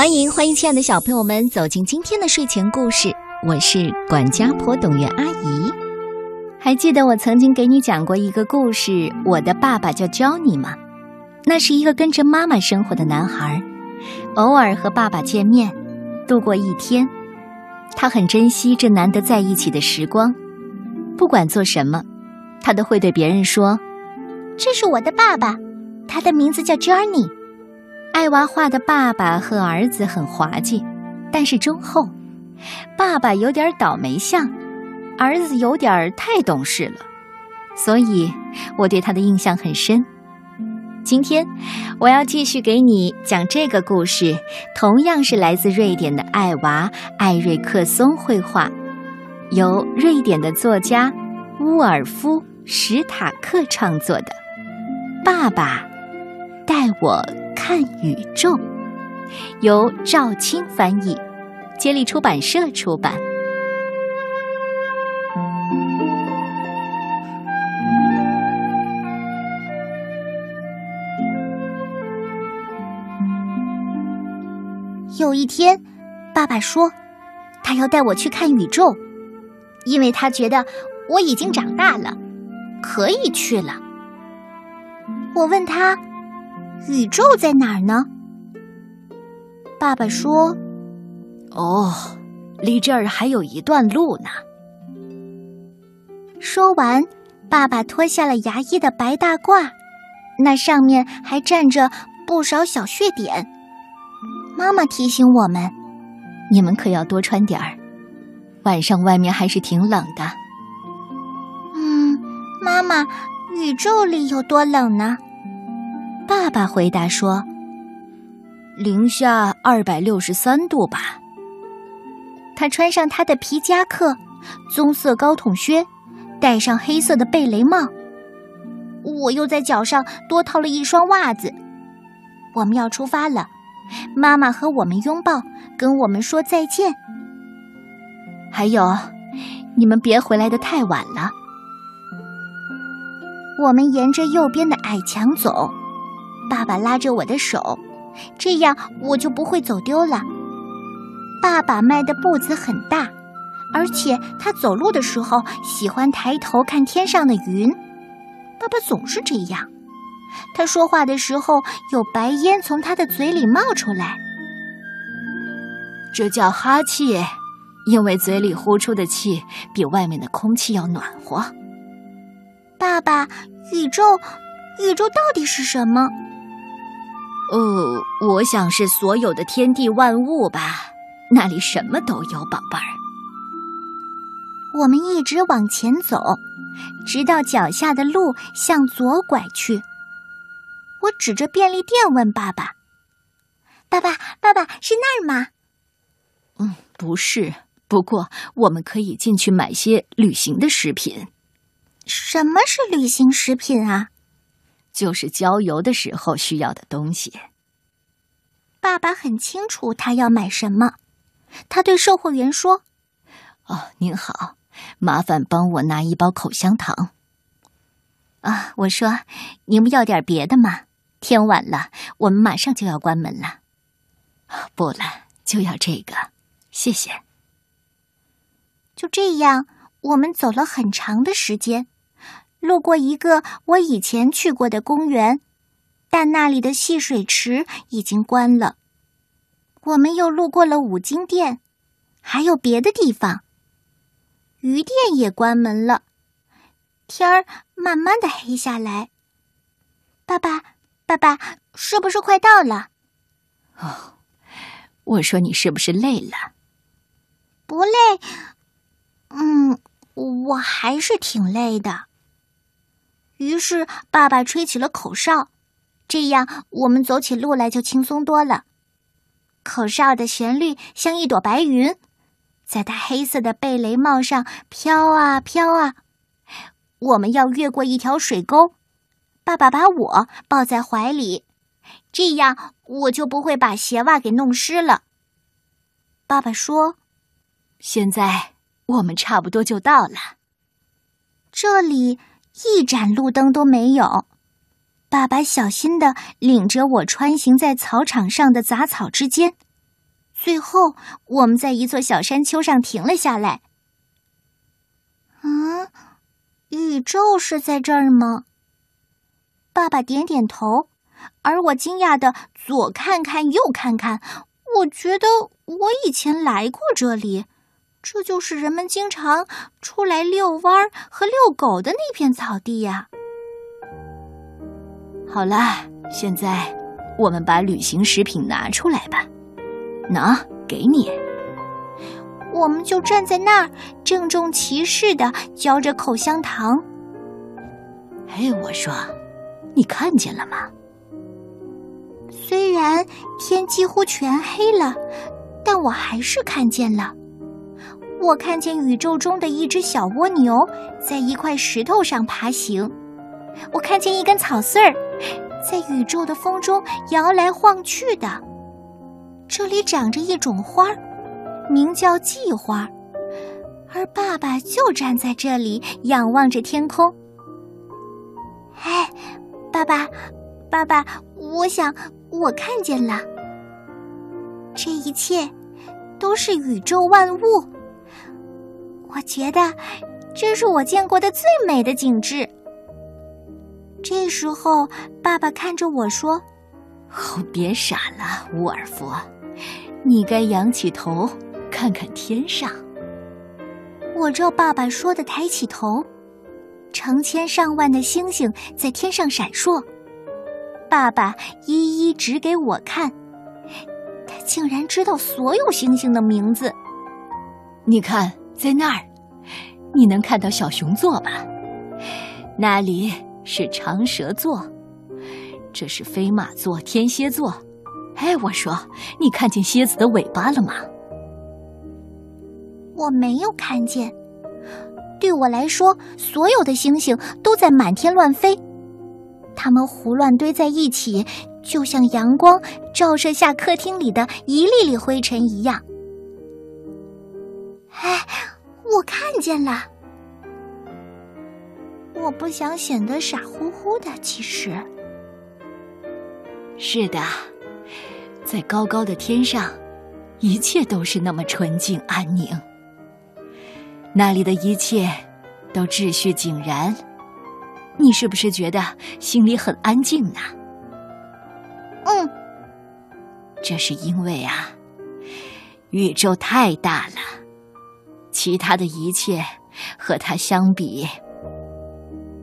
欢迎欢迎，亲爱的小朋友们走进今天的睡前故事。我是管家婆董月阿姨。还记得我曾经给你讲过一个故事，我的爸爸叫 Johnny 吗？那是一个跟着妈妈生活的男孩，偶尔和爸爸见面，度过一天。他很珍惜这难得在一起的时光，不管做什么，他都会对别人说：“这是我的爸爸，他的名字叫 Johnny。”爱娃画的爸爸和儿子很滑稽，但是忠厚。爸爸有点倒霉相，儿子有点太懂事了，所以我对他的印象很深。今天我要继续给你讲这个故事，同样是来自瑞典的艾娃艾瑞克松绘画，由瑞典的作家乌尔夫史塔克创作的《爸爸带我看宇宙》，由赵青翻译，接力出版社出版。有一天，爸爸说，他要带我去看宇宙，因为他觉得我已经长大了，可以去了。我问他，宇宙在哪儿呢？爸爸说：“哦，离这儿还有一段路呢。”说完，爸爸脱下了牙医的白大褂，那上面还站着不少小血点。妈妈提醒我们：“你们可要多穿点儿，晚上外面还是挺冷的。”嗯，妈妈，宇宙里有多冷呢？爸爸回答说：“零下二百六十三度吧。”他穿上他的皮夹克、棕色高筒靴，戴上黑色的贝雷帽。我又在脚上多套了一双袜子。我们要出发了。妈妈和我们拥抱，跟我们说再见。还有，你们别回来的太晚了。我们沿着右边的矮墙走，爸爸拉着我的手，这样我就不会走丢了。爸爸迈的步子很大，而且他走路的时候喜欢抬头看天上的云。爸爸总是这样。他说话的时候，有白烟从他的嘴里冒出来，这叫哈气，因为嘴里呼出的气比外面的空气要暖和。爸爸，宇宙，宇宙到底是什么？哦，我想是所有的天地万物吧，那里什么都有，宝贝儿。我们一直往前走，直到脚下的路向左拐去。我指着便利店问爸爸：“爸爸，爸爸是那儿吗？”“嗯，不是。不过我们可以进去买些旅行的食品。”“什么是旅行食品啊？”“就是郊游的时候需要的东西。”爸爸很清楚他要买什么。他对售货员说：“哦，您好，麻烦帮我拿一包口香糖。”啊，我说：“您不要点别的吗？”天晚了，我们马上就要关门了。不了，就要这个，谢谢。就这样，我们走了很长的时间，路过一个我以前去过的公园，但那里的戏水池已经关了。我们又路过了五金店，还有别的地方，鱼店也关门了。天儿慢慢的黑下来，爸爸。爸爸，是不是快到了？哦，我说你是不是累了？不累，嗯，我还是挺累的。于是爸爸吹起了口哨，这样我们走起路来就轻松多了。口哨的旋律像一朵白云，在他黑色的贝雷帽上飘啊飘啊。我们要越过一条水沟。爸爸把我抱在怀里，这样我就不会把鞋袜给弄湿了。爸爸说：“现在我们差不多就到了。”这里一盏路灯都没有。爸爸小心的领着我穿行在草场上的杂草之间，最后，我们在一座小山丘上停了下来。嗯，宇宙是在这儿吗？爸爸点点头，而我惊讶的左看看右看看。我觉得我以前来过这里，这就是人们经常出来遛弯和遛狗的那片草地呀。好啦，现在我们把旅行食品拿出来吧。喏，给你。我们就站在那儿，郑重其事的嚼着口香糖。哎，我说，你看见了吗？虽然天几乎全黑了，但我还是看见了。我看见宇宙中的一只小蜗牛在一块石头上爬行，我看见一根草穗儿在宇宙的风中摇来晃去的。这里长着一种花，名叫蓟花，而爸爸就站在这里仰望着天空。哎，爸爸，爸爸，我想。我看见了，这一切都是宇宙万物。我觉得这是我见过的最美的景致。这时候，爸爸看着我说：“哦，别傻了，沃尔夫，你该仰起头看看天上。”我照爸爸说的抬起头，成千上万的星星在天上闪烁。爸爸一一指给我看，他竟然知道所有星星的名字。你看，在那儿，你能看到小熊座吧？那里是长蛇座，这是飞马座、天蝎座。哎，我说，你看见蝎子的尾巴了吗？我没有看见。对我来说，所有的星星都在满天乱飞。它们胡乱堆在一起，就像阳光照射下客厅里的一粒粒灰尘一样。哎，见了！我不想显得傻乎乎的，其实是的，在高高的天上，一切都是那么纯净安宁。那里的一切都秩序井然。你是不是觉得心里很安静呢？嗯，这是因为啊，宇宙太大了，其他的一切和它相比，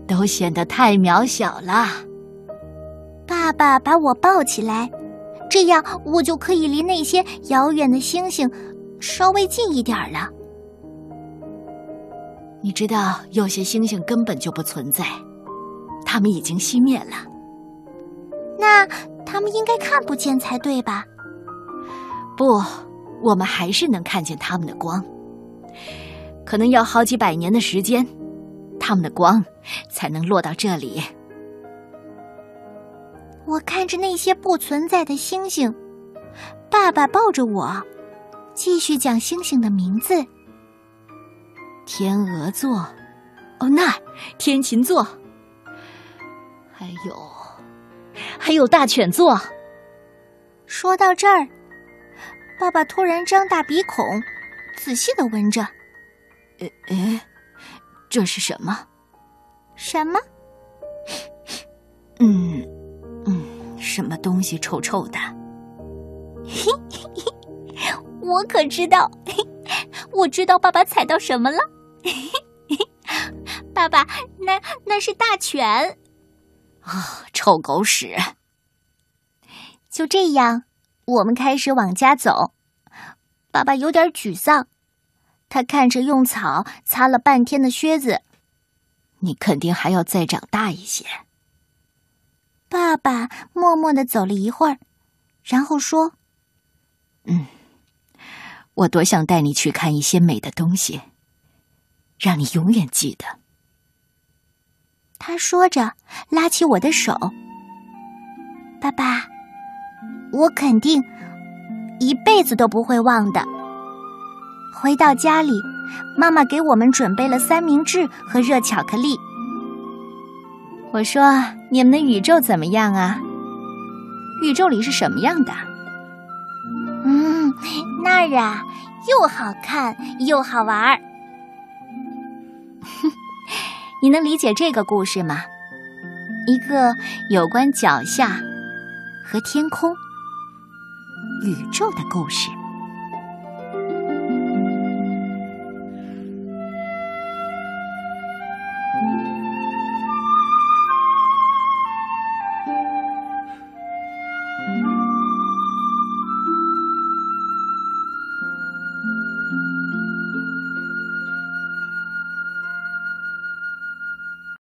都显得太渺小了。爸爸把我抱起来，这样我就可以离那些遥远的星星稍微近一点了。你知道，有些星星根本就不存在。它们已经熄灭了，那他们应该看不见才对吧？不，我们还是能看见他们的光。可能要好几百年的时间，他们的光才能落到这里。我看着那些不存在的星星，爸爸抱着我，继续讲星星的名字：天鹅座，哦，那天琴座。还有，还有大犬座。说到这儿，爸爸突然张大鼻孔，仔细的闻着。呃，哎，这是什么？什么？嗯嗯，什么东西臭臭的？嘿嘿嘿，我可知道，我知道爸爸踩到什么了。爸爸，那那是大犬。啊，臭狗屎！就这样，我们开始往家走。爸爸有点沮丧，他看着用草擦了半天的靴子。你肯定还要再长大一些。爸爸默默的走了一会儿，然后说：“嗯，我多想带你去看一些美的东西，让你永远记得。”他说着，拉起我的手。爸爸，我肯定一辈子都不会忘的。回到家里，妈妈给我们准备了三明治和热巧克力。我说：“你们的宇宙怎么样啊？宇宙里是什么样的？”嗯，那儿啊，又好看又好玩儿。你能理解这个故事吗？一个有关脚下和天空、宇宙的故事。